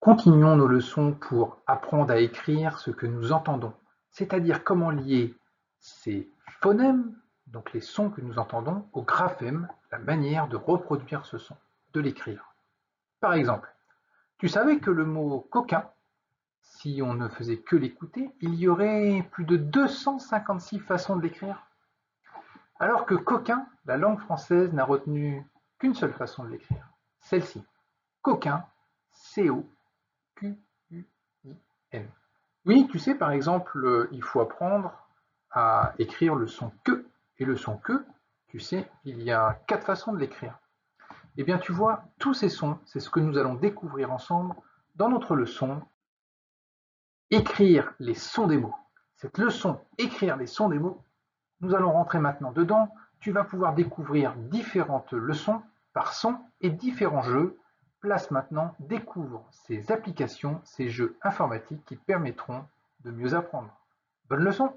Continuons nos leçons pour apprendre à écrire ce que nous entendons, c'est-à-dire comment lier ces phonèmes, donc les sons que nous entendons, au graphème, la manière de reproduire ce son, de l'écrire. Par exemple, tu savais que le mot coquin, si on ne faisait que l'écouter, il y aurait plus de 256 façons de l'écrire Alors que coquin, la langue française n'a retenu qu'une seule façon de l'écrire, celle-ci. Coquin, C-O oui, tu sais, par exemple, euh, il faut apprendre à écrire le son que. Et le son que, tu sais, il y a quatre façons de l'écrire. Eh bien, tu vois, tous ces sons, c'est ce que nous allons découvrir ensemble dans notre leçon Écrire les sons des mots. Cette leçon Écrire les sons des mots, nous allons rentrer maintenant dedans. Tu vas pouvoir découvrir différentes leçons par son et différents jeux Place maintenant découvre ces applications, ces jeux informatiques qui permettront de mieux apprendre. Bonne leçon